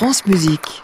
France Musique.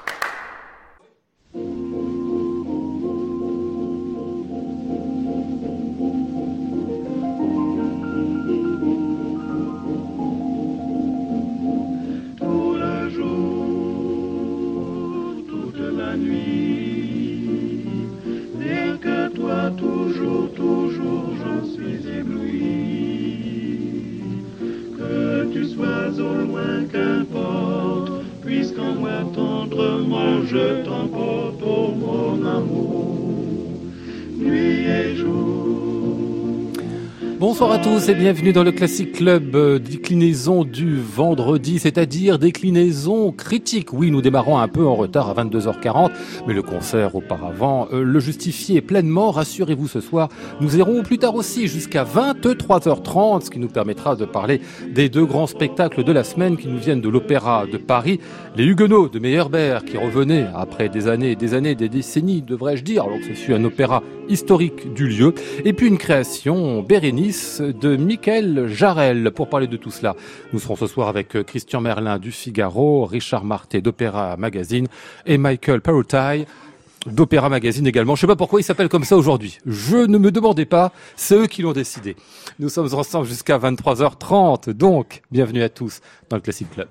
Tous et bienvenue dans le Classic Club euh, déclinaison du vendredi, c'est-à-dire déclinaison critique. Oui, nous démarrons un peu en retard à 22h40, mais le concert auparavant euh, le justifiait pleinement. Rassurez-vous ce soir, nous irons plus tard aussi jusqu'à 23h30, ce qui nous permettra de parler des deux grands spectacles de la semaine qui nous viennent de l'Opéra de Paris, les Huguenots de Meyerbeer qui revenaient après des années, des années, des décennies, devrais-je dire, alors que ce fut un opéra historique du lieu, et puis une création Bérénice de Michael Jarel. Pour parler de tout cela, nous serons ce soir avec Christian Merlin du Figaro, Richard Marté d'Opéra Magazine et Michael Perutai d'Opéra Magazine également. Je ne sais pas pourquoi il s'appelle comme ça aujourd'hui. Je ne me demandais pas, c'est eux qui l'ont décidé. Nous sommes ensemble jusqu'à 23h30, donc bienvenue à tous dans le Classic Club.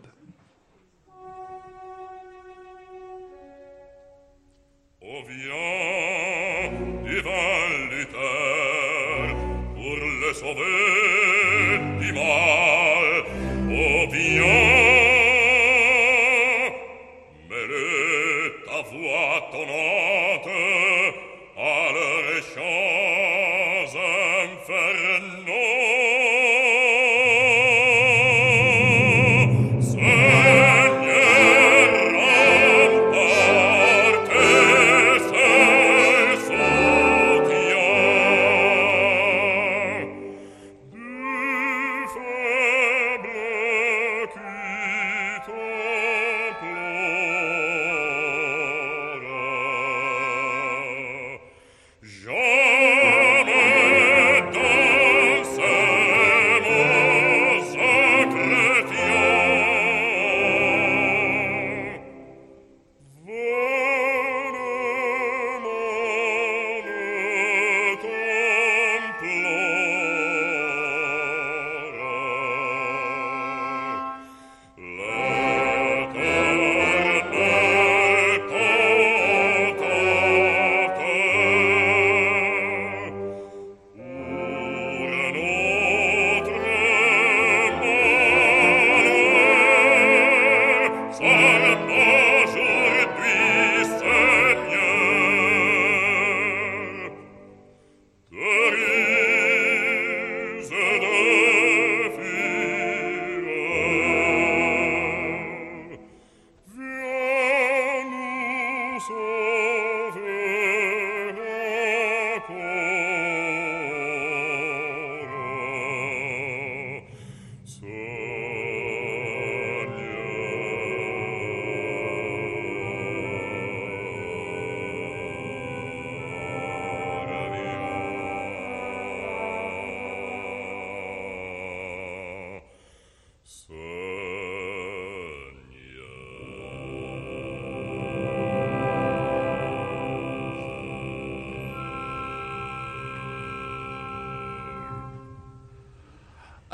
Beethoven, die Mann,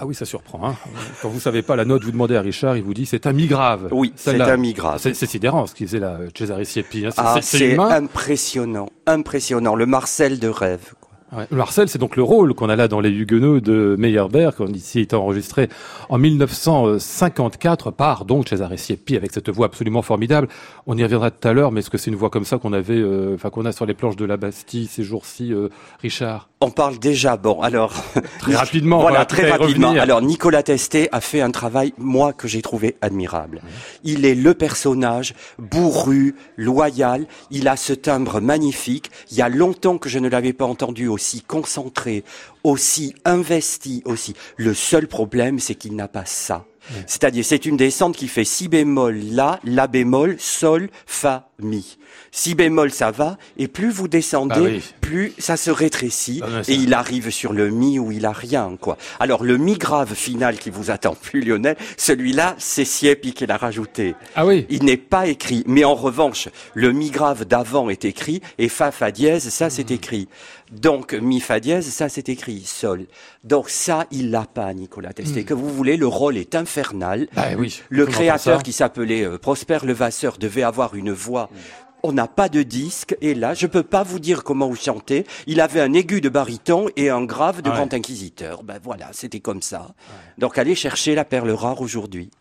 Ah oui, ça surprend. Hein. Quand vous savez pas la note, vous demandez à Richard, il vous dit c'est un mi grave. Oui, c'est un mi grave. C'est sidérant ce qu'il faisait là, Cesare Siepi. Hein. Ah, c'est impressionnant, impressionnant. Le Marcel de rêve. Ouais. Marcel, c'est donc le rôle qu'on a là dans Les Huguenots de Meyerbeer, qui ici été enregistré en 1954 par donc Cesare Siepi avec cette voix absolument formidable. On y reviendra tout à l'heure, mais est-ce que c'est une voix comme ça qu'on avait, euh, enfin qu'on a sur les planches de la Bastille ces jours-ci, euh, Richard? On parle déjà. Bon, alors très rapidement. Voilà, très rapidement. Alors Nicolas Testé a fait un travail, moi, que j'ai trouvé admirable. Il est le personnage bourru, loyal. Il a ce timbre magnifique. Il y a longtemps que je ne l'avais pas entendu aussi concentré, aussi investi, aussi. Le seul problème, c'est qu'il n'a pas ça. C'est-à-dire, c'est une descente qui fait si bémol, la, la bémol, sol, fa, mi. Si bémol, ça va, et plus vous descendez, ah plus ça se rétrécit, ah et il arrive sur le mi où il a rien, quoi. Alors, le mi grave final qui vous attend plus, Lionel, celui-là, c'est Siepi qui l'a rajouté. Ah oui. Il n'est pas écrit. Mais en revanche, le mi grave d'avant est écrit, et fa, fa dièse, ça, c'est hmm. écrit. Donc, mi, fa dièse, ça, c'est écrit, sol. Donc, ça, il l'a pas, Nicolas Testé. Hmm. Que vous voulez, le rôle est infernal. Bah oui, le créateur qui s'appelait euh, Prosper Levasseur devait avoir une voix on n'a pas de disque, et là, je peux pas vous dire comment vous chantez. Il avait un aigu de baryton et un grave de grand inquisiteur. Ben voilà, c'était comme ça. Donc allez chercher la perle rare aujourd'hui.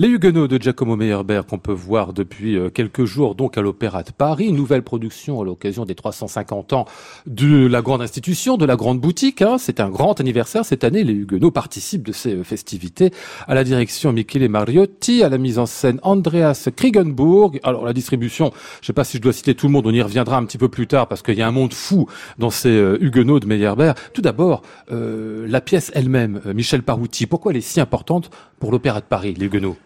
Les Huguenots de Giacomo Meyerbeer qu'on peut voir depuis euh, quelques jours donc à l'Opéra de Paris, nouvelle production à l'occasion des 350 ans de la grande institution, de la grande boutique. Hein. C'est un grand anniversaire cette année. Les Huguenots participent de ces euh, festivités à la direction Michele Mariotti, à la mise en scène Andreas Kriegenburg. Alors la distribution, je sais pas si je dois citer tout le monde, on y reviendra un petit peu plus tard parce qu'il y a un monde fou dans ces euh, Huguenots de Meyerbeer. Tout d'abord, la pièce elle-même, Michel Parouti, pourquoi elle est si importante pour l'Opéra de Paris, les Huguenots?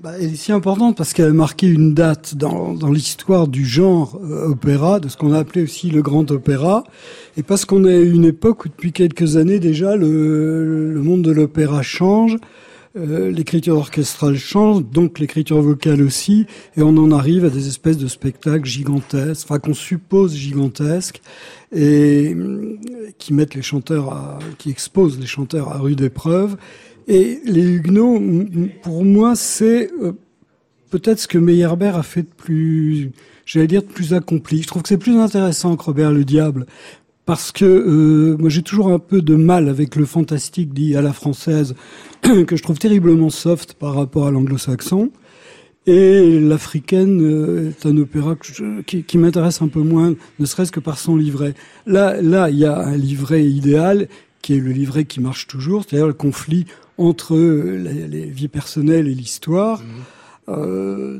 Bah, elle est si importante parce qu'elle a marqué une date dans, dans l'histoire du genre euh, opéra, de ce qu'on a appelé aussi le grand opéra, et parce qu'on est une époque où depuis quelques années déjà le, le monde de l'opéra change, euh, l'écriture orchestrale change, donc l'écriture vocale aussi, et on en arrive à des espèces de spectacles gigantesques, enfin qu'on suppose gigantesques, et euh, qui mettent les chanteurs, à, qui exposent les chanteurs à rude épreuve. Et les Huguenots, pour moi, c'est euh, peut-être ce que Meyerbeer a fait de plus, j'allais dire, de plus accompli. Je trouve que c'est plus intéressant que Robert le Diable. Parce que euh, moi j'ai toujours un peu de mal avec le fantastique dit à la française, que je trouve terriblement soft par rapport à l'anglo-saxon. Et l'africaine euh, est un opéra qui, qui m'intéresse un peu moins, ne serait-ce que par son livret. Là, là, il y a un livret idéal qui est le livret qui marche toujours, c'est-à-dire le conflit entre les, vies personnelles et l'histoire. Mmh. Euh,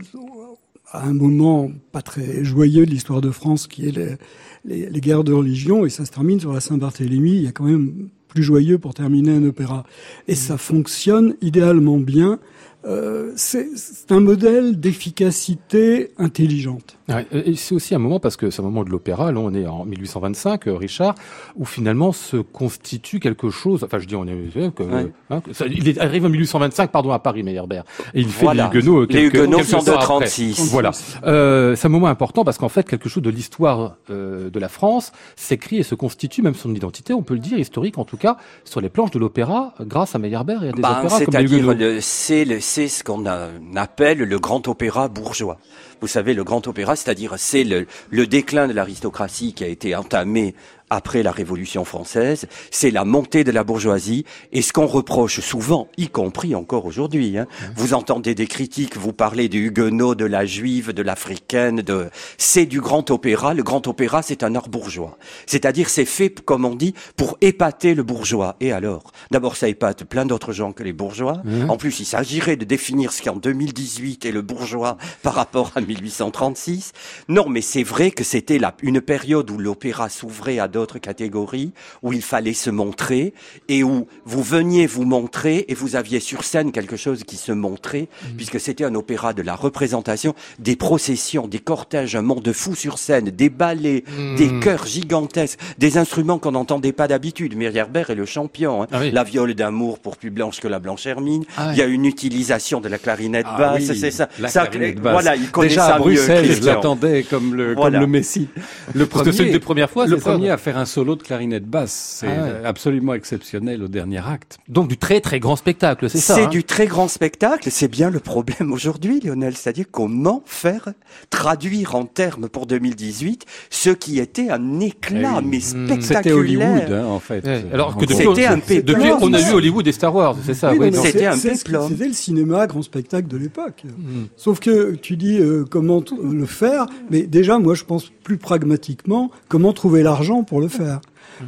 à un moment pas très joyeux de l'histoire de France, qui est les, les, les, guerres de religion, et ça se termine sur la Saint-Barthélemy. Il y a quand même plus joyeux pour terminer un opéra. Et mmh. ça fonctionne idéalement bien euh, c'est un modèle d'efficacité intelligente. Et c'est aussi un moment, parce que c'est un moment de l'opéra, là on est en 1825, euh, Richard, où finalement se constitue quelque chose, enfin je dis on est... Euh, hein, il arrive en 1825, pardon, à Paris, Meyerbeer, et il fait les Huguenots quelques, les Huguenots sont de 36. Voilà. Euh, c'est un moment important parce qu'en fait, quelque chose de l'histoire de la France s'écrit et se constitue, même son identité, on peut le dire, historique en tout cas, sur les planches de l'opéra, grâce à Meyerbeer et à des bah, opéras comme les Huguenots. C'est ce qu'on appelle le grand opéra bourgeois. Vous savez, le grand opéra, c'est-à-dire c'est le, le, déclin de l'aristocratie qui a été entamé après la Révolution française, c'est la montée de la bourgeoisie et ce qu'on reproche souvent, y compris encore aujourd'hui. Hein. Vous entendez des critiques, vous parlez du huguenot, de la juive, de l'africaine, de c'est du grand opéra. Le grand opéra, c'est un art bourgeois. C'est-à-dire, c'est fait, comme on dit, pour épater le bourgeois. Et alors, d'abord, ça épate plein d'autres gens que les bourgeois. Mmh. En plus, il s'agirait de définir ce qui en 2018 est le bourgeois par rapport à 1836. Non, mais c'est vrai que c'était une période où l'opéra s'ouvrait à d'autres d'autres catégories où il fallait se montrer et où vous veniez vous montrer et vous aviez sur scène quelque chose qui se montrait mmh. puisque c'était un opéra de la représentation, des processions, des cortèges, un monde fou sur scène, des ballets, mmh. des chœurs gigantesques, des instruments qu'on n'entendait pas d'habitude. Meyerbeer est le champion. Hein. Ah la viole d'amour pour plus blanche que la blanche hermine. Ah il y a une utilisation de la clarinette ah basse, c'est ça. ça Voilà, il connaît Déjà à Bruxelles, je l'attendais comme le comme le Messie. Le premier, c'est une des premières fois. Le premier à faire un solo de clarinette basse. C'est ah absolument exceptionnel au dernier acte. Donc du très très grand spectacle, c'est ça C'est hein du très grand spectacle. C'est bien le problème aujourd'hui, Lionel. C'est-à-dire comment faire traduire en termes pour 2018 ce qui était un éclat, eh mais spectaculaire. C'était Hollywood, hein, en fait. Alors que depuis, un depuis, on a vu Hollywood et Star Wars, c'est ça. Oui, c'était un. C'était le cinéma grand spectacle de l'époque. Hmm. Sauf que tu dis euh, comment le faire, mais déjà moi je pense plus pragmatiquement comment trouver l'argent pour le faire.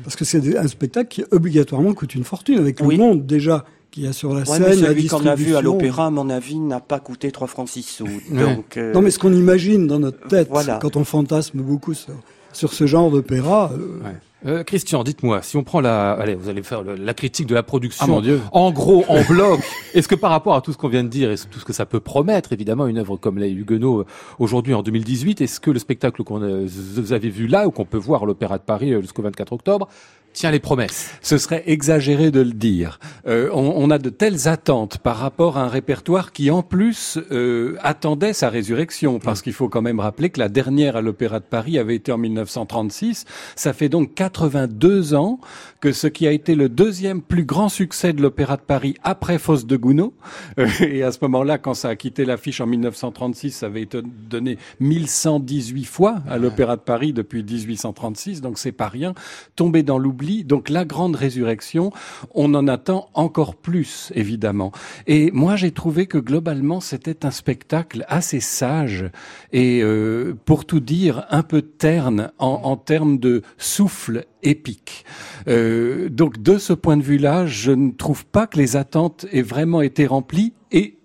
Parce que c'est un spectacle qui obligatoirement coûte une fortune, avec le monde déjà qui a sur la scène. Mais celui qu'on a vu à l'opéra, à mon avis, n'a pas coûté 3 francs 6 sous. Donc, euh, Non, mais ce qu'on imagine dans notre tête, quand on fantasme beaucoup sur, sur ce genre d'opéra, euh, Euh, Christian, dites-moi, si on prend la, allez, vous allez faire la critique de la production, ah, mon Dieu. en gros, en bloc, est-ce que par rapport à tout ce qu'on vient de dire et tout ce que ça peut promettre, évidemment, une œuvre comme Les Huguenots euh, aujourd'hui en 2018, est-ce que le spectacle qu'on vous avez vu là ou qu'on peut voir à l'Opéra de Paris jusqu'au 24 octobre Tiens les promesses. Ce serait exagéré de le dire. Euh, on, on, a de telles attentes par rapport à un répertoire qui, en plus, euh, attendait sa résurrection, parce qu'il faut quand même rappeler que la dernière à l'Opéra de Paris avait été en 1936. Ça fait donc 82 ans que ce qui a été le deuxième plus grand succès de l'Opéra de Paris après Fosse de Gounod, euh, et à ce moment-là, quand ça a quitté l'affiche en 1936, ça avait été donné 1118 fois à l'Opéra de Paris depuis 1836, donc c'est pas rien. Tombé dans l'oubli donc la grande résurrection, on en attend encore plus, évidemment. Et moi, j'ai trouvé que globalement, c'était un spectacle assez sage et, euh, pour tout dire, un peu terne en, termes de souffle épique. Euh, donc de ce point de vue-là, je ne trouve pas que les attentes aient vraiment été remplies et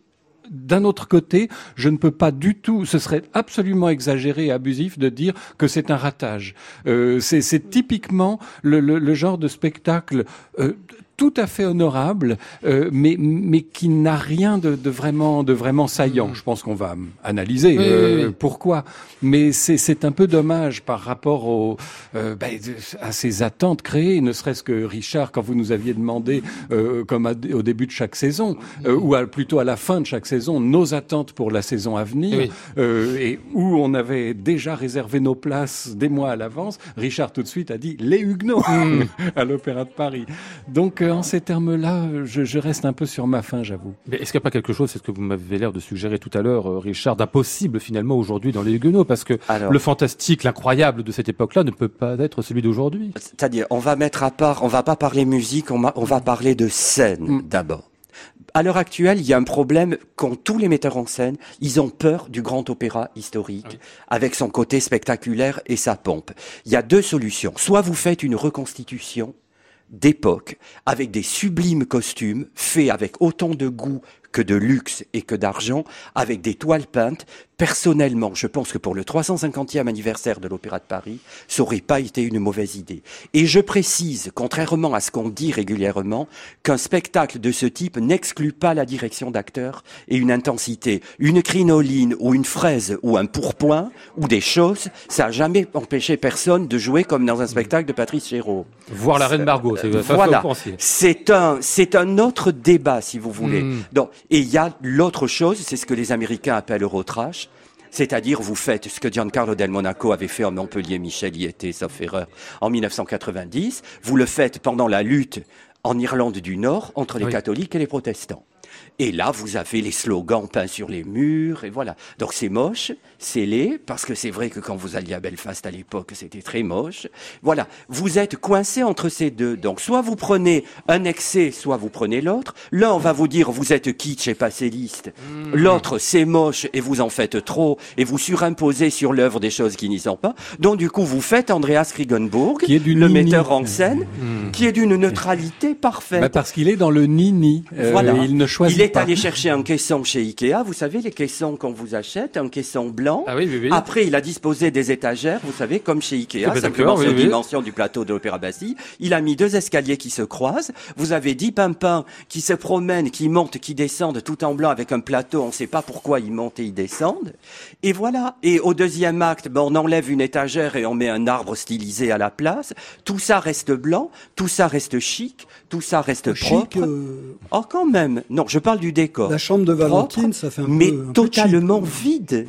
d'un autre côté, je ne peux pas du tout, ce serait absolument exagéré et abusif de dire que c'est un ratage. Euh, c'est typiquement le, genre de spectacle euh, tout à fait honorable, euh, mais mais qui n'a rien de, de, vraiment de vraiment saillant. Je pense qu'on va analyser euh, pourquoi, mais c'est c'est un peu dommage par rapport au euh, ben, à ces attentes créées, ne serait-ce que Richard quand vous nous aviez demandé comme au début de chaque saison ou plutôt à la fin de chaque saison nos attentes pour la saison à venir et où on avait déjà réservé nos places des mois à l'avance. Richard tout de suite a dit les Huguenots mm. à l'Opéra de Paris. Donc en ces termes-là, je, reste un peu sur ma faim, j'avoue. Mais est-ce qu'il n'y a pas quelque chose, c'est ce que vous m'avez l'air de suggérer tout à l'heure, euh, Richard, d'impossible finalement aujourd'hui dans les Huguenots? Parce que le fantastique, l'incroyable de cette époque-là ne peut pas être celui d'aujourd'hui. C'est-à-dire, on va mettre à part, on va pas parler musique, on, va parler de scène mm. d'abord à l'heure actuelle, il y a un problème qu'ont tous les metteurs en scène. Ils ont peur du grand opéra historique, avec son côté spectaculaire et sa pompe. Il y a deux solutions. Soit vous faites une reconstitution d'époque, avec des sublimes costumes, faits avec autant de goût que de luxe et que d'argent, avec des toiles peintes. Personnellement, je pense que pour le 350e anniversaire de l'Opéra de Paris, ça aurait pas été une mauvaise idée. Et je précise, contrairement à ce qu'on dit régulièrement, qu'un spectacle de ce type n'exclut pas la direction d'acteurs et une intensité. Une crinoline ou une fraise ou un pourpoint ou des choses, ça a jamais empêché personne de jouer comme dans un spectacle de Patrice Chéreau. Voir la Reine Margot, c'est voilà. C'est un, c'est un autre débat, si vous voulez. Hmm. Donc, et il y a l'autre chose, c'est ce que les Américains appellent Eurotrash. C'est-à-dire, vous faites ce que Giancarlo Del Monaco avait fait en Montpellier, Michel y était, sauf erreur, en 1990. Vous le faites pendant la lutte en Irlande du Nord entre les catholiques et les protestants. Et là, vous avez les slogans peints sur les murs, et voilà. Donc c'est moche, c'est laid, parce que c'est vrai que quand vous alliez à Belfast à l'époque, c'était très moche. Voilà, vous êtes coincé entre ces deux. Donc soit vous prenez un excès, soit vous prenez l'autre. L'un on va vous dire vous êtes kitsch et passéiste. Mmh. L'autre c'est moche et vous en faites trop et vous surimposez sur l'œuvre des choses qui n'y sont pas. Donc du coup vous faites Andreas Krigenburg, qui est le metteur en scène, mmh. qui est d'une neutralité parfaite. Bah, parce qu'il est dans le nini. Euh, voilà. Il ne choisit est allé chercher un caisson chez Ikea. Vous savez, les caissons qu'on vous achète, un caisson blanc. Ah oui, oui, oui. Après, il a disposé des étagères, vous savez, comme chez Ikea, ah simplement sur dimension du plateau de l'Opéra Bastille. Il a mis deux escaliers qui se croisent. Vous avez dix pimpins qui se promènent, qui montent, qui descendent tout en blanc avec un plateau. On ne sait pas pourquoi ils montent et ils descendent. Et voilà. Et au deuxième acte, ben, on enlève une étagère et on met un arbre stylisé à la place. Tout ça reste blanc, tout ça reste chic, tout ça reste propre. Euh, oh, quand même. Non, je parle du décor. La chambre de Valentine, ça fait un mais peu. Mais totalement vide.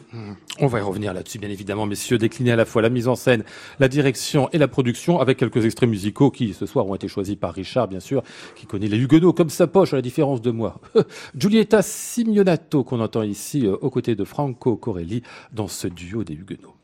On va y revenir là-dessus, bien évidemment, messieurs. Décliner à la fois la mise en scène, la direction et la production, avec quelques extraits musicaux qui, ce soir, ont été choisis par Richard, bien sûr, qui connaît les Huguenots comme sa poche, à la différence de moi. Giulietta Simeonato, qu'on entend ici euh, aux côtés de Franco Corelli, dans ce duo des Huguenots.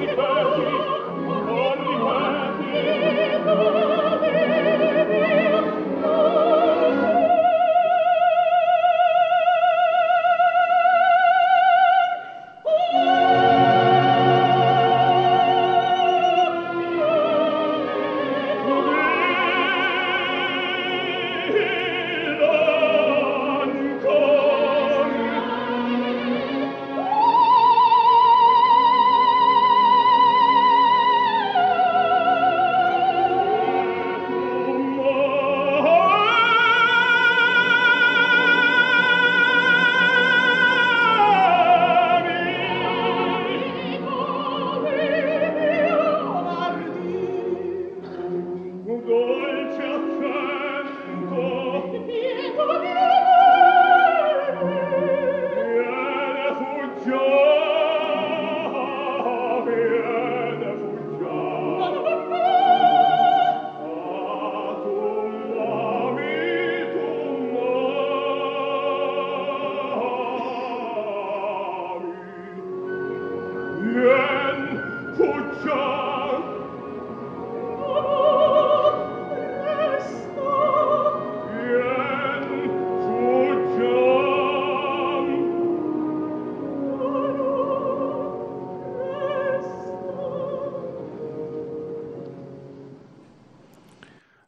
Liebe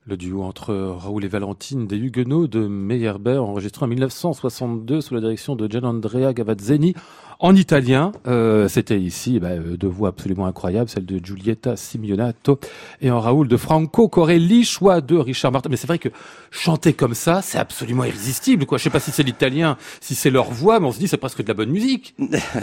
Le duo entre Raoul et Valentine des Huguenots de Meyerbeer, enregistré en 1962 sous la direction de Gian Andrea Gavazzeni en italien. Euh, C'était ici bah, deux voix absolument incroyables, celle de Giulietta Simeonato et en Raoul de Franco Corelli, choix de Richard Martin. Mais c'est vrai que chanter comme ça, c'est absolument irrésistible. Quoi. Je sais pas si c'est l'italien, si c'est leur voix, mais on se dit c'est presque de la bonne musique.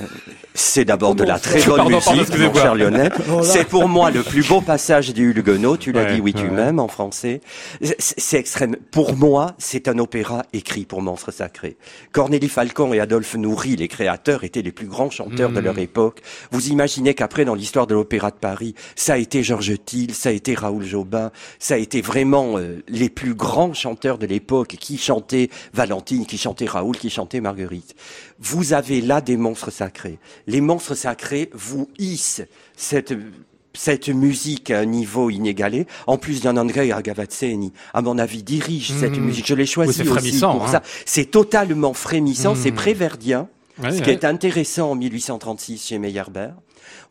c'est d'abord de la très bonne musique, mon cher Lionel. C'est pour moi le plus beau passage du Huguenot. Tu l'as dit, oui, tu m'aimes en français. C'est extrême. Pour moi, c'est un opéra écrit pour monstres sacrés. Cornélie Falcon et Adolphe Nourri, les créateurs, étaient les plus grands chanteurs de leur hmm. époque. Vous imaginez qu'après, dans l'histoire de l'Opéra de Paris, ça a été Georges Thiel, ça a été Raoul Jobin, ça a été vraiment euh, les plus grands chanteurs de l'époque qui chantaient Valentine, qui chantaient Raoul, qui chantaient Marguerite. Vous avez là des monstres sacrés. Les monstres sacrés vous hissent cette cette musique à un niveau inégalé. En plus, Gian André Gavazzeni, à mon avis, dirige cette hmm. musique. Je l'ai choisi aussi pour hein. ça. C'est totalement frémissant, c'est hmm. Ce qui est intéressant en 1836 chez Meyerbeer,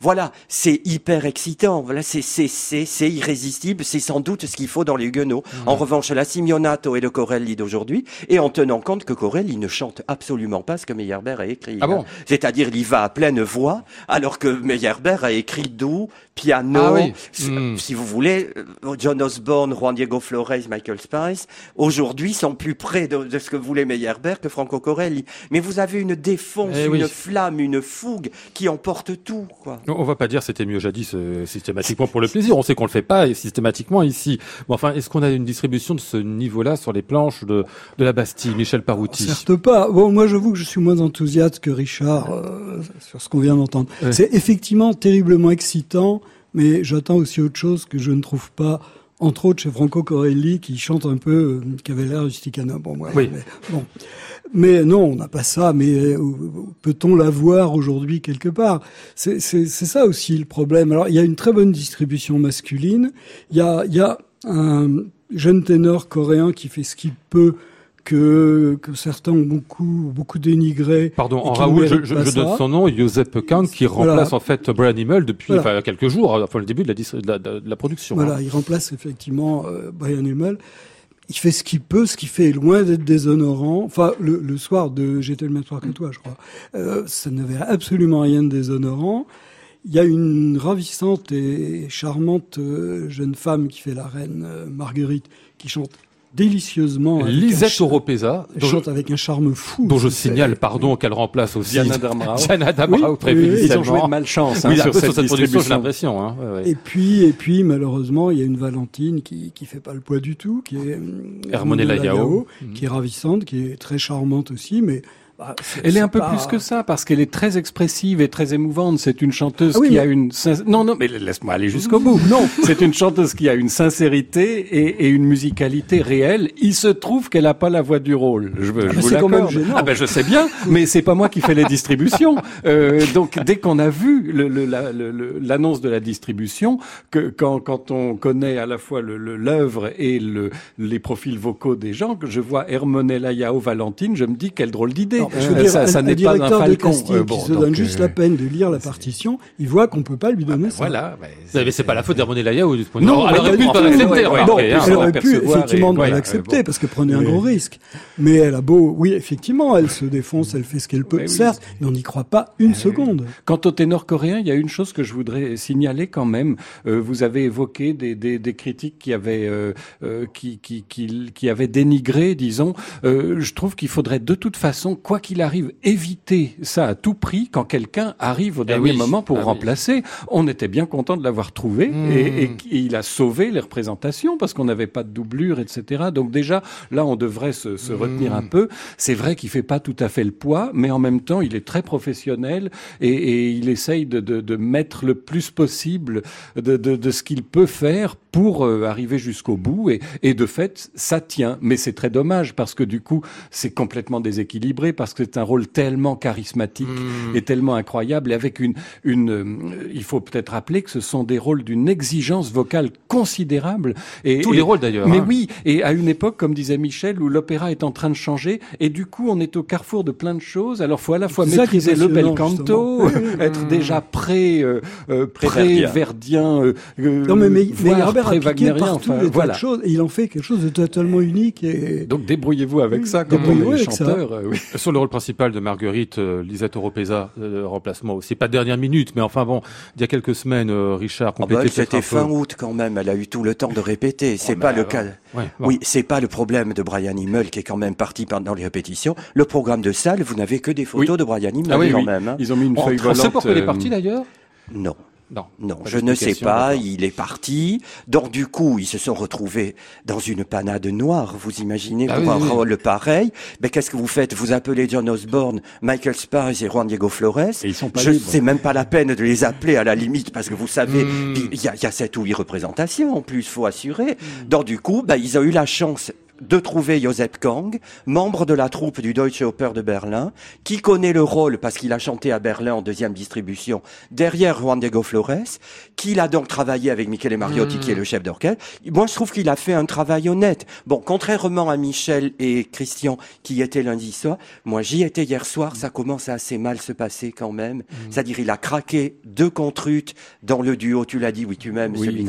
voilà, c'est hyper excitant. Voilà, c'est c'est c'est c'est irrésistible. C'est sans doute ce qu'il faut dans les Huguenots. En revanche, la Simeonato et le Corelli d'aujourd'hui, et en tenant compte que Corelli ne chante absolument pas ce que Meyerbeer a écrit. Ah bon? C'est-à-dire, il va à pleine voix, alors que Meyerbeer a écrit doux, piano. Ah hmm. Si vous voulez, euh, John Osborne, Juan Diego Flores, Michael Spice, aujourd'hui sont plus près de, ce que voulait Meyerbeer que Franco Corelli. Mais vous avez une défonce, eh une flamme, une fougue qui emporte tout. Quoi. On va pas dire c'était mieux jadis euh, systématiquement pour le plaisir. On sait qu'on le fait pas systématiquement ici. Mais enfin, est-ce qu'on a une distribution de ce niveau-là sur les planches de, de la Bastille, Michel Parouti Certes pas. Bon, moi, j'avoue que je suis moins enthousiaste que Richard euh, sur ce qu'on vient d'entendre. C'est effectivement terriblement excitant, mais j'attends aussi autre chose que je ne trouve pas entre autres chez Franco Corelli qui chante un peu, euh, qui avait l'air rusticana. Bon, moi, oui. bon. Mais non, on n'a pas ça. Mais euh, peut-on l'avoir aujourd'hui quelque part? C'est ça aussi le problème. Alors, il y a une très bonne distribution masculine. Il y a, il y a un jeune ténor coréen qui fait ce qu'il peut que, que certains ont beaucoup beaucoup dénigré. Pardon, en Raoul, je, je, donne son nom, Joseph Kahn, qui remplace en fait Brian Himmel depuis quelques jours, enfin le début de la, de la, production. Voilà, hein. il remplace effectivement euh, Brian Himmel il fait ce qu'il peut, ce qui fait loin d'être déshonorant. Enfin, le, le soir de J'étais le même soir que toi, je crois, euh, ça n'avait absolument rien de déshonorant. Il y a une ravissante et charmante euh, jeune femme qui fait la reine euh, Marguerite, qui chante délicieusement. Lisette Oropesa. chante avec un charme fou. Dont je signale, pardon, qu'elle remplace aussi Diana Damrau. Diana Damrau, oui, oui, Ils ont joué de malchance hein, sur, cette, production, j'ai l'impression. Hein. Et puis, et puis, malheureusement, il y a une Valentine qui qui fait pas le poids du tout, qui est Hermonella Yao, qui est ravissante, qui est très charmante aussi, mais bah, elle est un peu plus que ça parce qu'elle est très expressive et très émouvante. C'est une chanteuse ah qui a une non non mais laisse-moi aller jusqu'au bout. Non, c'est une chanteuse qui a une sincérité et, et une musicalité réelle. Il se trouve qu'elle a pas la voix du rôle. Je, ah, je vous l'accorde. Ah ben je sais bien, mais c'est pas moi qui fais les distributions. Euh, donc dès qu'on a vu l'annonce de la distribution, que quand quand on connaît à la fois l'œuvre et le, les profils vocaux des gens, que je vois Hermonella Yao Valentine, je me dis quelle drôle d'idée je veux dire, ça, ça un, un directeur de casting euh, qui se donne juste la euh, peine de lire la partition, il voit qu'on peut pas lui donner ah, ben ça. Voilà. mais c'est pas la faute d'Hermione Laya ou du point de vue. Non, elle aurait pu pas l'accepter. Non, elle aurait pu effectivement pas l'accepter parce qu'elle prenait un gros risque. Mais elle a beau, oui, effectivement, elle se défonce, elle fait ce qu'elle peut, certes, mais on n'y croit pas une seconde. Quant au ténor coréen, il y a une chose que je voudrais signaler quand même. Euh, vous avez évoqué des, des, des critiques qui avaient, euh, qui, qui, qui, qui avaient dénigré, disons. Euh, je trouve qu'il faudrait de toute façon, quoi qu'il arrive, éviter ça à tout prix quand quelqu'un arrive au eh dernier moment pour ah remplacer. On était bien content de l'avoir trouvé hmm. et, il a sauvé les représentations parce qu'on n'avait pas de doublure, etc. Donc déjà, là, on devrait se, se retenir un hmm. peu. C'est vrai qu'il fait pas tout à fait le poids, mais en même temps, il est très professionnel et, et il essaye de, de, de, mettre le plus possible de, de ce qu'il peut faire pour euh, arriver jusqu'au bout et, et, de fait, ça tient. Mais c'est très dommage parce que du coup, c'est complètement déséquilibré parce parce que c'est un rôle tellement charismatique Hmm. et tellement incroyable et avec une, une, euh, il faut peut-être rappeler que ce sont des rôles d'une exigence vocale considérable. Et, Tous et- les rôles d'ailleurs. Mais hein. oui, et à une époque, comme disait Michel, où l'opéra est en train de changer, et du coup, on est au carrefour de plein de choses. Alors, faut à la fois maîtriser le bel canto, être déjà pré, euh, euh, Pré-verdien. pré-verdien, euh, euh, Non, mais, mais, mais Herbert a piqué pré-wagnérien, partout enfin, des tas voilà. de choses. Et il en fait quelque chose de totalement unique. Et... Donc, débrouillez-vous avec ça, comme on est chanteur. euh, oui. Sur le rôle principal de Marguerite, euh, Lisette Oropesa, euh, remplacement aussi. Pas de dernière minute, mais enfin bon, il y a quelques semaines, euh, Richard Ah bah, C'était peu. fin août quand même. Elle a eu tout le temps de répéter. C'est Oh, pas le alors, cas. ouais, bon. Oui, c'est pas le problème de Brian Himmel qui est quand même parti pendant les répétitions. Le programme de salle, vous n'avez que des photos de Brian Himmel Ah oui, quand oui. même. hein. Ils ont mis une feuille on volante. sait pourquoi il est euh, parti d'ailleurs? Non. Non. Non, je ne sais pas. Il est parti. Donc du coup, ils se sont retrouvés dans une panade noire. Vous imaginez Ah pour oui, un oui. rôle pareil Ben qu'est-ce que vous faites Vous appelez John Osborne, Michael Spice et Juan Diego Flores. Et ils sont pas Je libres. c'est même pas la peine de les appeler à la limite parce que vous savez, Hmm. il y a, y a sept ou huit représentations en plus, faut assurer. Donc du coup, ben, ils ont eu la chance de trouver Joseph Kang, membre de la troupe du Deutsche Oper de Berlin, qui connaît le rôle parce qu'il a chanté à Berlin en deuxième distribution derrière Juan Diego Flores, qu'il a donc travaillé avec Michele Mariotti, qui est le chef d'orchestre. Moi, je trouve qu'il a fait un travail honnête. Bon, contrairement à Michel et Christian, qui y étaient lundi soir, moi, j'y étais hier soir, ça commence à assez mal se passer quand même. C'est-à-dire, il a craqué deux contrutes dans le duo, tu l'as dit, oui, tu m'aimes, Oui. celui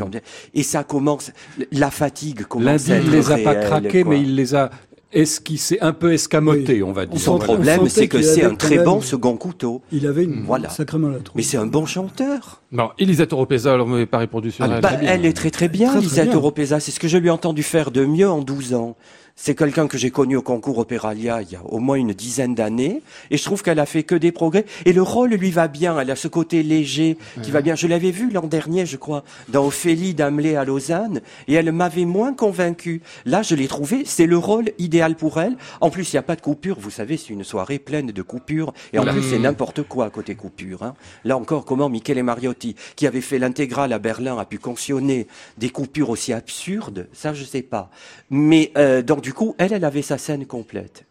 Et ça commence, la fatigue commence Lundi, à il être les a pas craqués, mais il les a esquissés, un peu escamotés, on va dire. Son Voilà. problème, c'est que c'est un très bon second couteau. Il avait une Voilà. sacrément la troupe. Mais c'est un bon chanteur. Non, Elisabeth Oropesa, alors vous m'avez pas répondu sur elle. Bah, elle est très très bien, Très, bien. Oropesa. C'est ce que je lui ai entendu faire de mieux en 12 ans. C'est quelqu'un que j'ai connu au concours Opéralia il y a au moins une dizaine d'années. Et je trouve qu'elle a fait que des progrès. Et le rôle lui va bien. Elle a ce côté léger qui va bien. Je l'avais vu l'an dernier, je crois, dans Ophélie d'Amelé à Lausanne. Et elle m'avait moins convaincu. Là, je l'ai trouvé. C'est le rôle idéal pour elle. En plus, il n'y a pas de coupure. Vous savez, c'est une soirée pleine de coupures. Et en plus, c'est n'importe quoi côté coupure. Hein. Là encore, comment Michele Mariotti, qui avait fait l'intégrale à Berlin, a pu cautionner des coupures aussi absurdes? Ça, je sais pas. Mais euh, donc, du coup, elle, elle avait sa scène complète.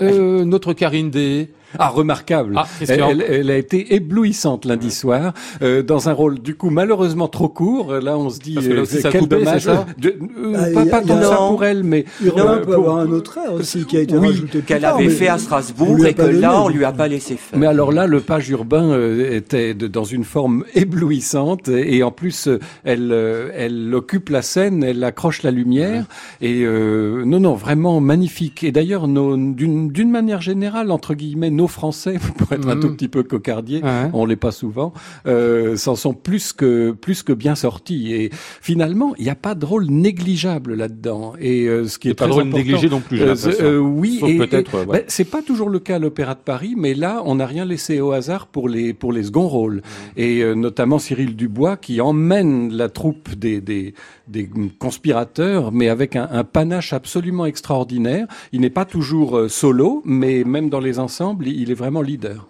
Euh, notre Karine D. Ah, remarquable. Ah, elle, elle- elle a été éblouissante lundi soir, euh, dans un rôle du coup malheureusement trop court. Là, on se dit Parce que là euh, ça quel coupé, dommage. ça De- euh, Ah, pas tant a- ça pour elle, mais Urbain euh, peut pour- avoir un autre air aussi qui a été Oui, rajouté Qu'elle avait mais fait à Strasbourg et que là, on lui a pas laissé faire. Mais alors là, le page urbain euh, était de- dans une forme éblouissante et en plus, elle, euh, elle occupe la scène, elle accroche la lumière et euh, non, non, vraiment magnifique. Et d'ailleurs, d'une manière générale, entre guillemets, nos Français, pour être un Mhm. tout petit peu cocardier, Ouais. on l'est pas souvent, euh, s'en sont plus que plus que bien sortis. Et finalement, il n'y a pas de rôle négligeable là-dedans. Et euh, ce qui est Et pas très drôle négligé non plus, euh, euh, oui, peut-être, ouais, ben, c'est pas toujours le cas à l'Opéra de Paris, mais là, on n'a rien laissé au hasard pour les pour les seconds rôles, Mmh. et euh, notamment Cyril Dubois qui emmène la troupe des des, des conspirateurs, mais avec un, un panache absolument extraordinaire. Il n'est pas toujours solo, mais même dans les ensembles, il il est vraiment leader.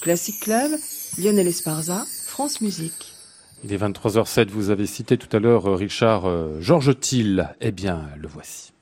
Classic Club, Lionel Esparza, France Musique. Il est 23h07, vous avez cité tout à l'heure euh, Richard euh, Georges Thiel. Eh bien, le voici.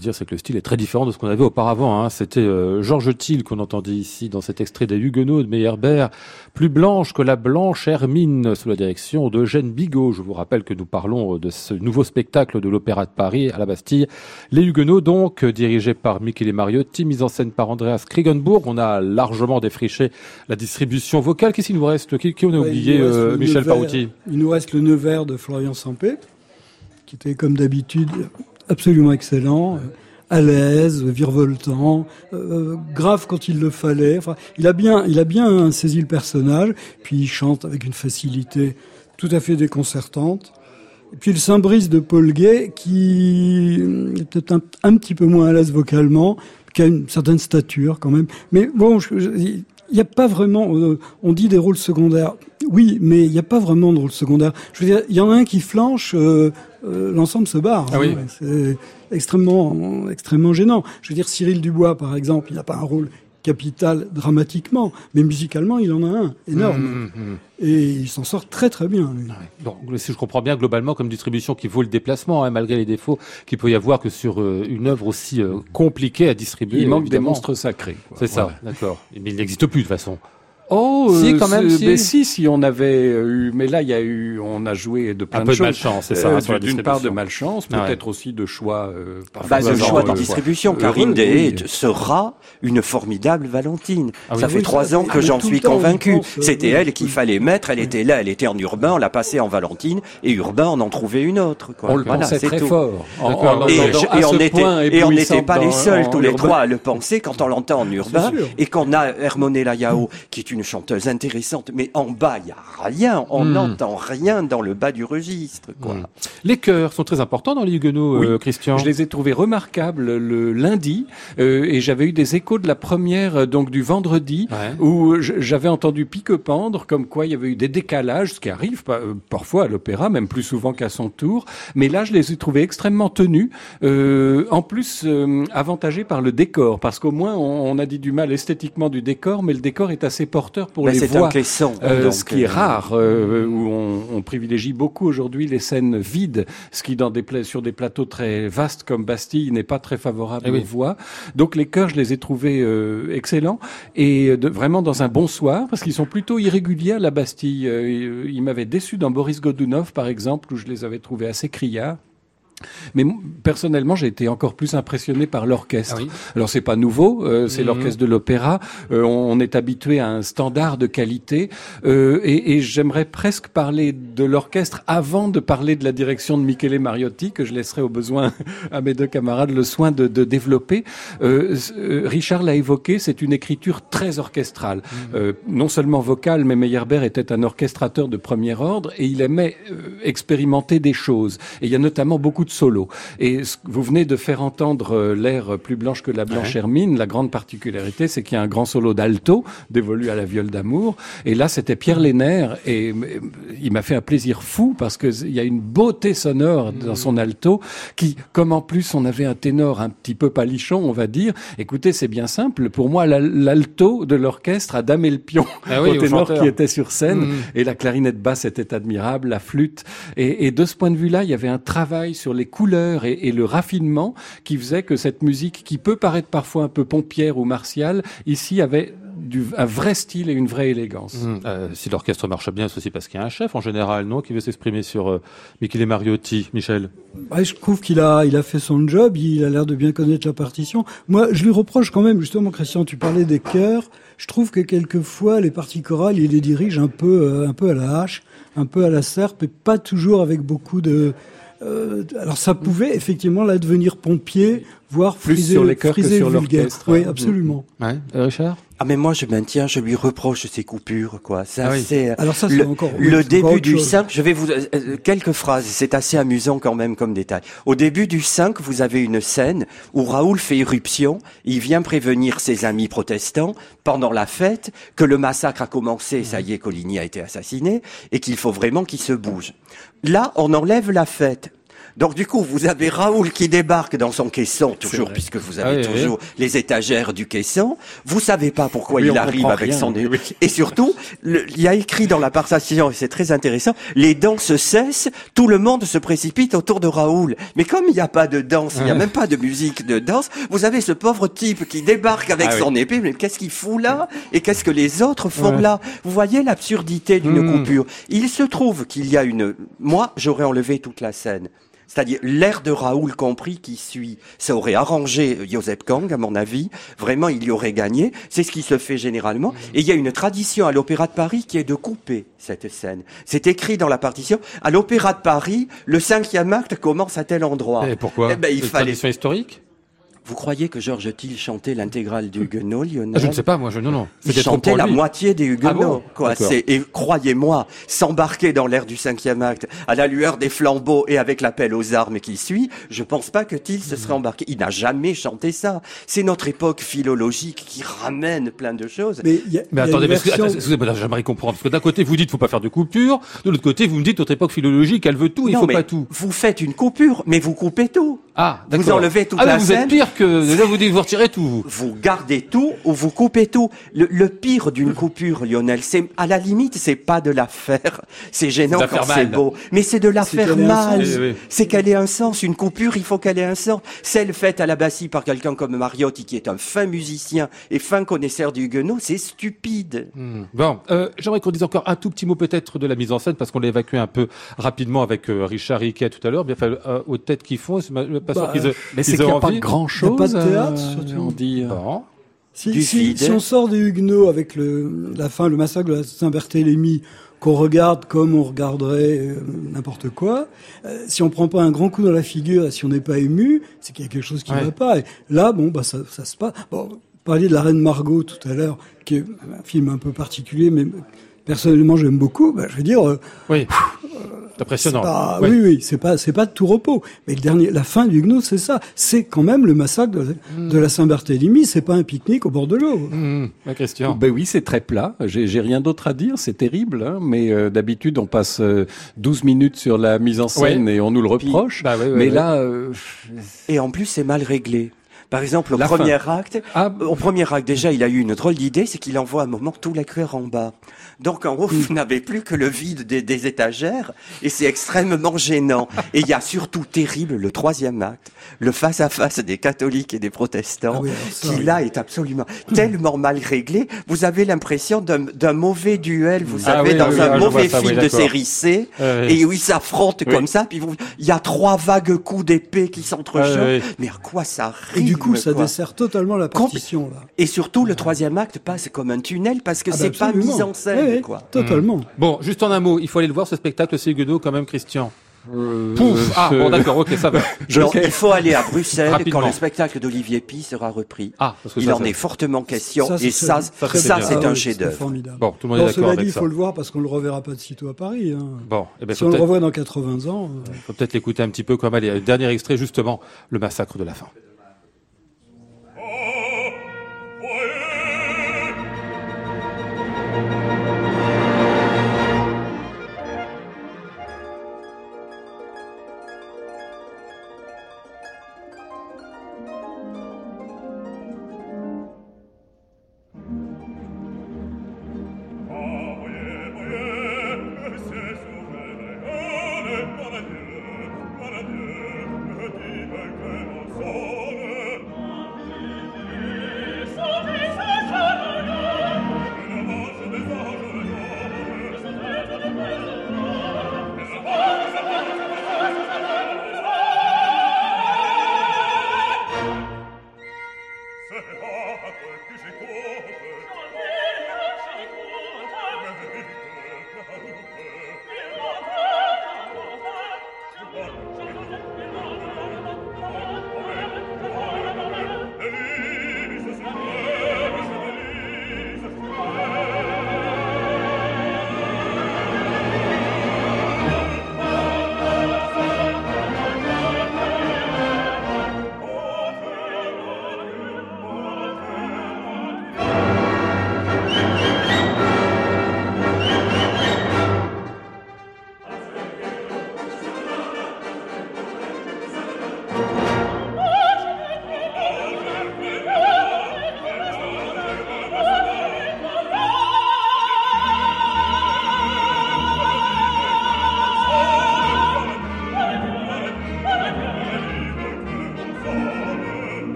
Puisse dire, c'est que le style est très différent de ce qu'on avait auparavant. Hein. C'était euh, Georges Thiel qu'on entendait ici dans cet extrait des Huguenots de Meyerbeer, plus blanche que la blanche Hermine, sous la direction d'Eugène Bigot. Je vous rappelle que nous parlons de ce nouveau spectacle de l'Opéra de Paris à la Bastille. Les Huguenots, donc, euh, dirigés par Michele Mariotti, mise en scène par Andreas Krigenburg. On a largement défriché la distribution vocale. Qu'est-ce qu'il nous reste? Qui, on a Ouais, oublié, euh, Michel. Parouti Il nous reste le Nevers de Florian Sampé, qui était comme d'habitude absolument excellent, euh, à l'aise, virevoltant, euh, grave quand il le fallait. Enfin, il a bien, il a bien saisi le personnage, puis il chante avec une facilité tout à fait déconcertante. Et puis le Saint-Brice de Paul Gay, qui est peut-être un, un petit peu moins à l'aise vocalement, qui a une certaine stature quand même. Mais bon, il n'y a pas vraiment. euh, on dit des rôles secondaires. Oui, mais il n'y a pas vraiment de rôle secondaire. Je veux dire, il y en a un qui flanche, euh, euh, l'ensemble se barre. Ah oui. hein. C'est extrêmement, extrêmement gênant. Je veux dire, Cyril Dubois, par exemple, il n'a pas un rôle capital dramatiquement, mais musicalement, il en a un énorme. Mmh, mmh. Et il s'en sort très très bien. lui. Bon, si je comprends bien, globalement, comme distribution qui vaut le déplacement, hein, malgré les défauts qu'il peut y avoir que sur euh, une œuvre aussi euh, compliquée à distribuer. Il manque des monstres sacrés. C'est ça, d'accord. Mais il n'existe plus de toute façon. Oh, Si, euh, quand même, si. ben si, si on avait eu, mais là il y a eu, on a joué de plein Un de peu de malchance, c'est ça, Euh, hein, D'une part de distribution. malchance, Ah ouais. peut-être aussi de choix. Euh, Bah, genre, choix de euh, distribution, heureux, Karine oui. Dehaye sera une formidable Valentine. Ah oui, ça oui, fait trois ans que j'en suis convaincu. euh, C'était oui. elle qu'il fallait mettre. Elle était là, elle était en urbain, on l'a passée en Valentine, et urbain on en trouvait une autre. Quoi. On le Voilà, pensait c'est très tout. fort. En- en Et, on était, et on n'était pas les seuls, en tous les urbain. trois, à le penser quand on l'entend en urbain, et qu'on a Hermonella Yao, qui est une chanteuse intéressante, mais en bas, il n'y a rien, on Hmm. n'entend rien dans le bas du registre. Quoi. Mm. Les chœurs sont très importants dans les Huguenots, Oui. euh, Christian. Je les ai trouvés remarquables le lundi euh, et j'avais eu des échos de la première euh, donc du vendredi Ouais. où j'avais entendu pique-pendre comme quoi il y avait eu des décalages, ce qui arrive pas- euh, parfois à l'opéra, même plus souvent qu'à son tour. Mais là, je les ai trouvés extrêmement tenus. Euh, en plus, euh, avantagés par le décor, parce qu'au moins on, on a dit du mal esthétiquement du décor, mais le décor est assez porteur pour Ben, les c'est un voix. clisson. Euh, donc, ce qui est euh, rare, euh, où on, on privilégie beaucoup aujourd'hui les scènes vides, ce qui dans des pla- sur des plateaux très vastes comme Bastille n'est pas très favorable Eh oui. aux voix. Donc les chœurs, je les ai trouvés euh, excellents et de, vraiment dans un bon soir parce qu'ils sont plutôt irréguliers à la Bastille. Euh, ils m'avaient déçu dans Boris Godunov par exemple où je les avais trouvés assez criards. Mais personnellement, j'ai été encore plus impressionné par l'orchestre. Ah oui. Alors c'est pas nouveau, euh, c'est Mhm. l'orchestre de l'opéra. Euh, on, on est habitué à un standard de qualité, euh, et, et j'aimerais presque parler de l'orchestre avant de parler de la direction de Michele Mariotti, que je laisserai au besoin à mes deux camarades le soin de, de développer. Richard l'a évoqué, c'est une écriture très orchestrale, Euh, non seulement vocale, mais Meyerbeer était un orchestrateur de premier ordre et il aimait expérimenter des choses. Et il y a notamment beaucoup de solos. Et vous venez de faire entendre euh, l'air plus blanche que la blanche hermine. La grande particularité, c'est qu'il y a un grand solo d'alto dévolu à la viole d'amour. Et là, c'était Pierre Lénaire et euh, il m'a fait un plaisir fou parce que il y a une beauté sonore dans son alto qui, comme en plus on avait un ténor un petit peu palichon, on va dire. Écoutez, c'est bien simple. Pour moi, la- l'alto de l'orchestre a damé le pion Ah oui, au ténor qui était sur scène. Mhm. Et la clarinette basse était admirable, la flûte. Et, et de ce point de vue-là, il y avait un travail sur les couleurs et, et le raffinement qui faisait que cette musique, qui peut paraître parfois un peu pompière ou martiale, ici avait du, un vrai style et une vraie élégance. Hum, euh, si l'orchestre marche bien, c'est aussi parce qu'il y a un chef en général, non, qui veut s'exprimer sur euh, Michele Mariotti. Michel. Je trouve qu'il a, il a fait son job, il a l'air de bien connaître la partition. Moi, je lui reproche quand même, justement, Christian, tu parlais des chœurs. Je trouve que quelquefois, les parties chorales, il les dirige un peu, euh, un peu à la hache, un peu à la serpe, et pas toujours avec beaucoup de. Euh, alors, ça pouvait effectivement là devenir pompier, voire Plus friser, sur les chœurs que friser sur vulgaire. l'orchestre. Oui, absolument. Ouais. Euh, Richard? Ah mais moi je maintiens, je lui reproche ses coupures quoi. Ça Ah oui. c'est Alors ça, c'est le, encore le oui, c'est encore début du chose. 5, je vais vous euh, euh, quelques phrases, c'est assez amusant quand même comme détail. Au début du 5, vous avez une scène où Raoul fait irruption, il vient prévenir ses amis protestants pendant la fête que le massacre a commencé, ça y est Coligny a été assassiné et qu'il faut vraiment qu'il se bouge. Là, on enlève la fête. Donc du coup, vous avez Raoul qui débarque dans son caisson, toujours, puisque vous Ah avez oui. toujours les étagères du caisson. Vous savez pas pourquoi Oui, il arrive avec rien, son... Et surtout, le- il y a écrit dans la partition, et c'est très intéressant, les danses cessent, tout le monde se précipite autour de Raoul. Mais comme il n'y a pas de danse, il n'y a même pas de musique de danse, vous avez ce pauvre type qui débarque avec Ah son épée, mais qu'est-ce qu'il fout là? Et qu'est-ce que les autres font là? Vous voyez l'absurdité d'une Mm. coupure. Il se trouve qu'il y a une... Moi, j'aurais enlevé toute la scène. C'est-à-dire l'air de Raoul compris qui suit. Ça aurait arrangé Joseph Kang, à mon avis. Vraiment, il y aurait gagné. C'est ce qui se fait généralement. Et il y a une tradition à l'Opéra de Paris qui est de couper cette scène. C'est écrit dans la partition. À l'Opéra de Paris, le cinquième acte commence à tel endroit. Et pourquoi Eh ben, il C'est une fallait. tradition historique Vous croyez que Georges Thiel chantait l'intégrale du Huguenot, Lionel Ah, Je ne sais pas, moi, je non, non. il chantait la moitié des Huguenots, Ah bon quoi. Et croyez-moi, s'embarquer dans l'air du cinquième acte, à la lueur des flambeaux et avec l'appel aux armes qui suit, je pense pas que Thiel se serait embarqué. Il n'a jamais chanté ça. C'est notre époque philologique qui ramène plein de choses. Mais, y a, Mais y a attendez, que, version- j'aimerais comprendre. Parce que d'un côté, vous dites faut pas faire de coupure, de l'autre côté, vous me dites notre époque philologique, elle veut tout, il non, faut mais pas tout. vous faites une coupure, mais vous coupez tout. Ah, vous enlevez toute ah, la vous scène. êtes pire que, là, vous dites vous retirez tout, vous. Vous gardez tout ou vous coupez tout. Le, le pire d'une coupure, Lionel, c'est à la limite, c'est pas de la faire. C'est gênant quand c'est beau, mais c'est de la faire mal. sens. Oui, oui. C'est qu'elle ait un sens. Une coupure, il faut qu'elle ait un sens. Celle faite à la bassie par quelqu'un comme Mariotti, qui est un fin musicien et fin connaisseur du Huguenot, c'est stupide. Hmm. Bon, euh, j'aimerais qu'on dise encore un tout petit mot peut-être de la mise en scène, parce qu'on l'a évacué un peu rapidement avec euh, Richard Riquet tout à l'heure, bien fait, euh, aux têtes qu'ils font, c'est pas sûr Bah, qu'ils aient- Mais c'est qu'il n'y a pas envie. grand Il pas de théâtre, surtout. on dit. euh, Bon. Si, du si- vide. si on sort des Huguenots avec le, la fin, le massacre de la Saint-Barthélemy, qu'on regarde comme on regarderait euh, n'importe quoi, euh, si on prend pas un grand coup dans la figure et si on n'est pas ému, c'est qu'il y a quelque chose qui Ouais. va pas. Et là, bon, bah ça, ça se passe. Bon, vous parliez de la Reine Margot tout à l'heure, qui est un film un peu particulier, mais personnellement j'aime beaucoup. Bah, je veux dire, euh, Oui. C'est c'est impressionnant. pas- Ouais. oui, oui, c'est pas, c'est pas de tout repos. Mais le dernier, la fin du Huguenot, c'est ça. C'est quand même le massacre de, de la Saint-Barthélemy. C'est pas un pique-nique au bord de l'eau. La question. Ben oui, c'est très plat. J'ai j'ai rien d'autre à dire. C'est terrible, hein, mais euh, d'habitude on passe euh, 12 minutes sur la mise en scène et on nous le reproche. Bah ouais, ouais, mais ouais. là, euh, Et en plus, c'est mal réglé. Par exemple, au La premier acte, Ah, au premier acte, déjà, il a eu une drôle d'idée, c'est qu'il envoie un moment tout l'éclair en bas. Donc, en haut, vous n'avez plus que le vide des, des étagères, et c'est extrêmement gênant. Et il y a surtout terrible le troisième acte, le face-à-face des catholiques et des protestants, Ah oui, alors ça, qui oui. là est absolument tellement mal réglé. Vous avez l'impression d'un mauvais duel, vous Ah savez, oui, dans oui, un ah, vois mauvais ça, oui, film de série C, Euh, et où ils s'affrontent Oui. comme ça, puis il y a trois vagues coups d'épée qui s'entrechoquent. Oui. Mais à quoi ça Et rime du coup, ça quoi. dessert totalement la partition, là. Et surtout, le troisième acte passe comme un tunnel parce que Ah bah c'est pas mis en scène, quoi. Totalement. Bon, juste en un mot, il faut aller le voir ce spectacle, c'est Huguenot quand même, Christian. Euh, Pouf Ah, bon d'accord, ok, ça va. Je il faut aller à Bruxelles quand le spectacle d'Olivier Pi sera repris. Ah, parce que il ça, en ça- est fortement question Ça, et c'est ça, ça, c'est. Ah un oui, chef-d'œuvre. formidable. Bon, tout le monde est d'accord cela avec dit, il ça. faut le voir parce qu'on le reverra pas de sitôt à Paris. Hein. Bon, eh ben, si on le revoit dans 80 ans, euh, faut peut-être l'écouter un petit peu comme allez, dernier extrait justement, le massacre de la faim.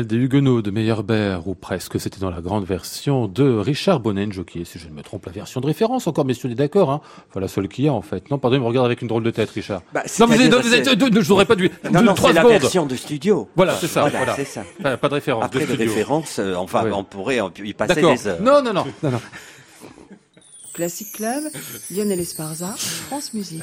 Des Huguenots de Meyerbeer, ou presque, c'était dans la grande version de Richard Bonenjo, qui est, si je ne me trompe, la version de référence. Encore, messieurs, on est d'accord, hein. Enfin, la seule qu'il y a, en fait. Non, pardon, il me regarde avec une drôle de tête, Richard. Bah, non, vous êtes, deux- je n'aurais pas dû, Non, deux- non, trois c'est la secondes. version de studio. Voilà, c'est ça, Voilà, voilà. c'est ça. Pas, pas de référence, Après de référence, euh, enfin, Ouais. on pourrait y passer des heures. Non, non, non, non, non. Classic Club, Lionel Esparza, France Musique.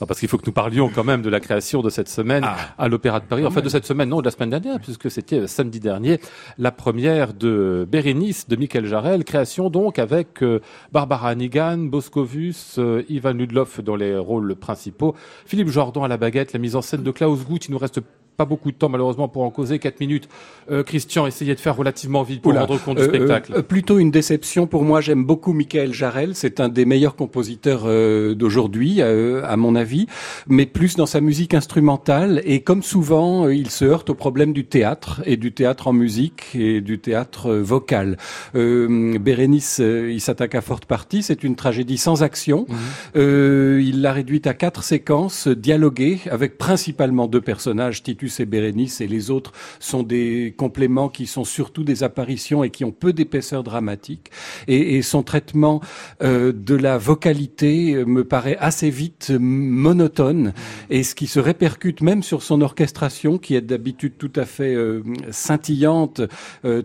Non, parce qu'il faut que nous parlions quand même de la création de cette semaine à l'Opéra de Paris. En fait, de cette semaine, non, de la semaine dernière, puisque c'était euh, samedi dernier, la première de Bérénice de Michael Jarel. Création donc avec euh, Barbara Hannigan, Boscovus, euh, Ivan Ludloff dans les rôles principaux, Philippe Jordan à la baguette, la mise en scène de Klaus Guth. Il nous reste pas beaucoup de temps malheureusement pour en causer. Quatre minutes. Euh, Christian, essayez de faire relativement vite pour Oula. rendre compte du Euh, spectacle. euh, plutôt une déception pour moi. J'aime beaucoup Michael Jarel. C'est un des meilleurs compositeurs euh, d'aujourd'hui, euh, à mon avis, mais plus dans sa musique instrumentale. Et comme souvent, euh, il se heurte au problème du théâtre et du théâtre en musique et du théâtre euh, vocal. Euh, Bérénice, euh, il s'attaque à Forte Partie. C'est une tragédie sans action. Euh, il l'a réduite à quatre séquences dialoguées avec principalement deux personnages, Et Bérénice, et les autres sont des compléments qui sont surtout des apparitions et qui ont peu d'épaisseur dramatique. Et, son traitement euh, de la vocalité euh, me paraît assez vite monotone, et ce qui se répercute même sur son orchestration, qui est d'habitude tout à fait euh, scintillante,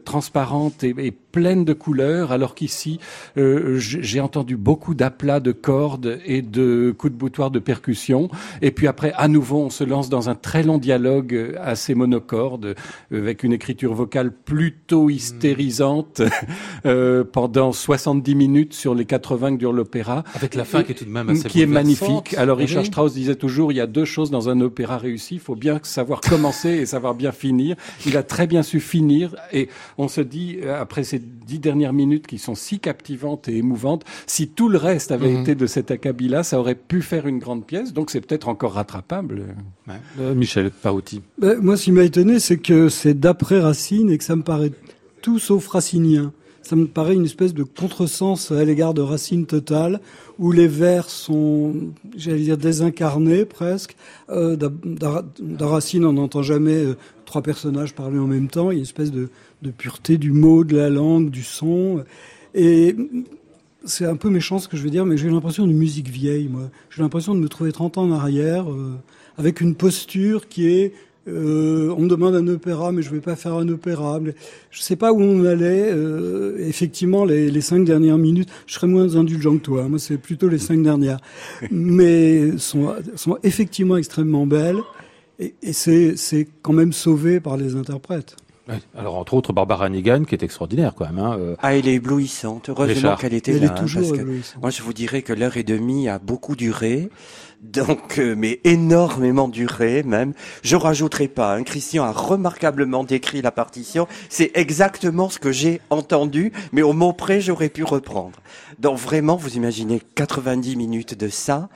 transparente et pleine de couleurs, alors qu'ici, euh, j'ai entendu beaucoup d'aplats de cordes et de coups de boutoir de percussion. Et puis après, à nouveau, on se lance dans un très long dialogue assez monocorde, euh, avec une écriture vocale plutôt hystérisante euh, pendant 70 minutes sur les 80 que dure l'opéra. Avec la fin qui est tout de même assez qui est magnifique. Alors Richard oui. Strauss disait toujours, il y a deux choses dans un opéra réussi, il faut bien savoir commencer et savoir bien finir. Il a très bien su finir et on se dit, euh, après ces dix dernières minutes qui sont si captivantes et émouvantes, si tout le reste avait Mhm. été de cet acabit-là, ça aurait pu faire une grande pièce, donc c'est peut-être encore rattrapable. Ouais. Euh, Michel Paouti. Ben, moi, ce qui m'a étonné, c'est que c'est d'après Racine et que ça me paraît tout sauf racinien. Ça me paraît une espèce de contresens à l'égard de Racine totale, où les vers sont, j'allais dire, désincarnés presque. Euh, d'A- d'A- dans Racine, on n'entend jamais euh, trois personnages parler en même temps. Il y a une espèce de, de pureté du mot, de la langue, du son. Et c'est un peu méchant ce que je veux dire, mais j'ai l'impression d'une musique vieille, moi. J'ai l'impression de me trouver 30 ans en arrière, euh, avec une posture qui est euh, on me demande un opéra, mais je vais pas faire un opéra. Mais je sais pas où on allait. euh, effectivement, les, les cinq dernières minutes, je serais moins indulgent que toi. Moi, c'est plutôt les cinq dernières, mais sont sont effectivement extrêmement belles. Et, et c'est c'est quand même sauvé par les interprètes. Ouais. Alors entre autres Barbara Nigan qui est extraordinaire quand même. Hein. euh, Ah, elle est éblouissante. Heureusement qu'elle était Elle là. est hein, parce que moi, je vous dirais que l'heure et demie a beaucoup duré. Donc, euh, mais énormément duré même. Je rajouterai pas. Hein, Christian a remarquablement décrit la partition. C'est exactement ce que j'ai entendu, mais au mot près, j'aurais pu reprendre. Donc vraiment, vous imaginez 90 minutes de ça.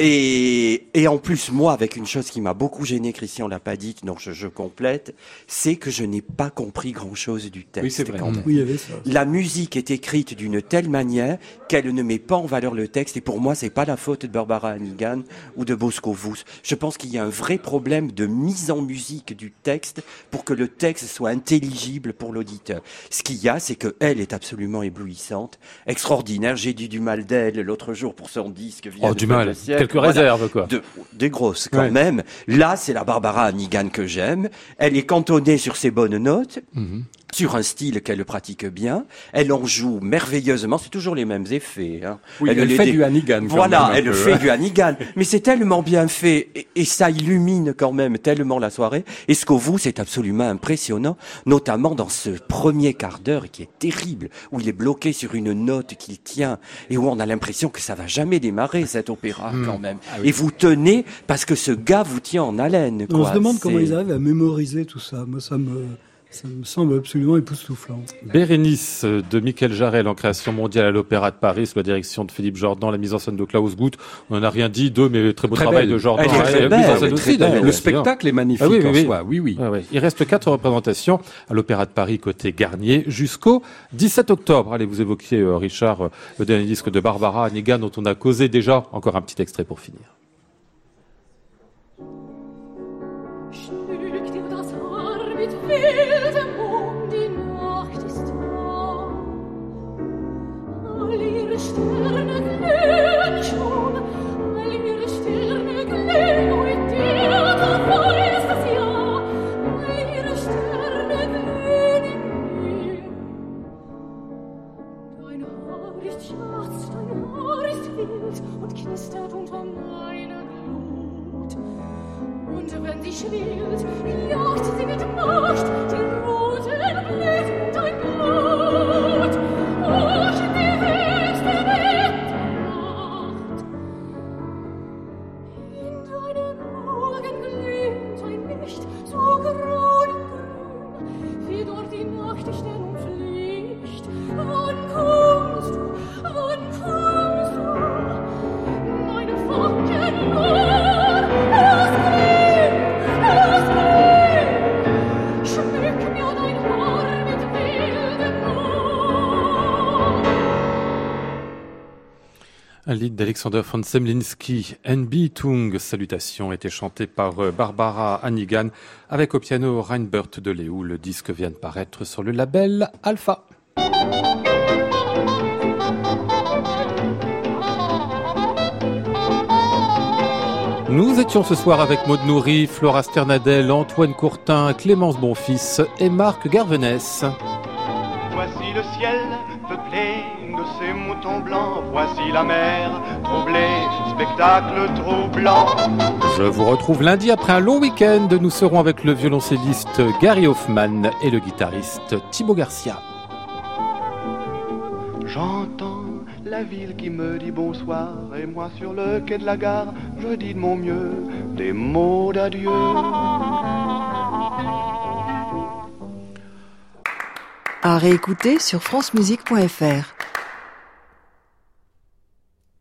Et, et en plus, moi, avec une chose qui m'a beaucoup gêné, Christian l'a pas dite, donc je, je complète, c'est que je n'ai pas compris grand-chose du texte. Oui, c'est vrai. quand même. Oui, il y avait ça. La musique est écrite d'une telle manière qu'elle ne met pas en valeur le texte. Et pour moi, c'est pas la faute de Barbara Hannigan ou de Bosco Vous. Je pense qu'il y a un vrai problème de mise en musique du texte pour que le texte soit intelligible pour l'auditeur. Ce qu'il y a, c'est que elle est absolument éblouissante, extraordinaire. J'ai dit du mal d'elle l'autre jour pour son disque. Via Oh, du mal. Quelques Voilà réserves quoi. de, des grosses quand Ouais. même. Là, c'est la Barbara Hannigan que j'aime. Elle est cantonnée sur ses bonnes notes, Mhm. Sur un style qu'elle pratique bien. Elle en joue merveilleusement. C'est toujours les mêmes effets. Hein. Oui, elle, les fait dé- du Hannigan. quand Voilà, elle peu, fait hein. du Hannigan. Mais c'est tellement bien fait et, et ça illumine quand même tellement la soirée. Et ce qu'au vous, c'est absolument impressionnant, notamment dans ce premier quart d'heure qui est terrible, où il est bloqué sur une note qu'il tient et où on a l'impression que ça va jamais démarrer cet opéra Hmm. quand même. Ah oui. Et vous tenez parce que ce gars vous tient en haleine. On quoi. se demande comment C'est- ils arrivent à mémoriser tout ça. Moi, ça me, ça me semble absolument époustouflant. Bérénice euh, de Michael Jarel en création mondiale à l'Opéra de Paris, sous la direction de Philippe Jordan, la mise en scène de Klaus Guth. On n'en a rien dit d'eux, mais très beau Très travail belle. de Jordan. Très belle, aussi, belle. Le spectacle est magnifique Ah oui, oui, en oui. soi, oui, oui. Ouais. Il reste quatre représentations à l'Opéra de Paris côté Garnier jusqu'au 17 octobre. Allez, vous évoquiez, euh, Richard, euh, le dernier disque de Barbara Hannigan dont on a causé déjà. Encore un petit extrait pour finir. d'Alexander von Semlinski, Enbietung, salutations, était chanté par euh, Barbara Hannigan avec au piano Reinbert de Léou. Le disque vient de paraître sur le label Alpha. Nous étions ce soir avec Maud Nourri, Flora Sternadel, Antoine Courtin, Clémence Bonfils et Marc Garvenès. Voici le ciel peuplé de ces moutons blancs. Voici la mer troublée, spectacle troublant. Je vous retrouve lundi après un long week-end. Nous serons avec le violoncelliste Gary Hoffman et le guitariste Thibaut Garcia. J'entends la ville qui me dit bonsoir. Et moi sur le quai de la gare, je dis de mon mieux des mots d'adieu. À réécouter sur francemusique.fr.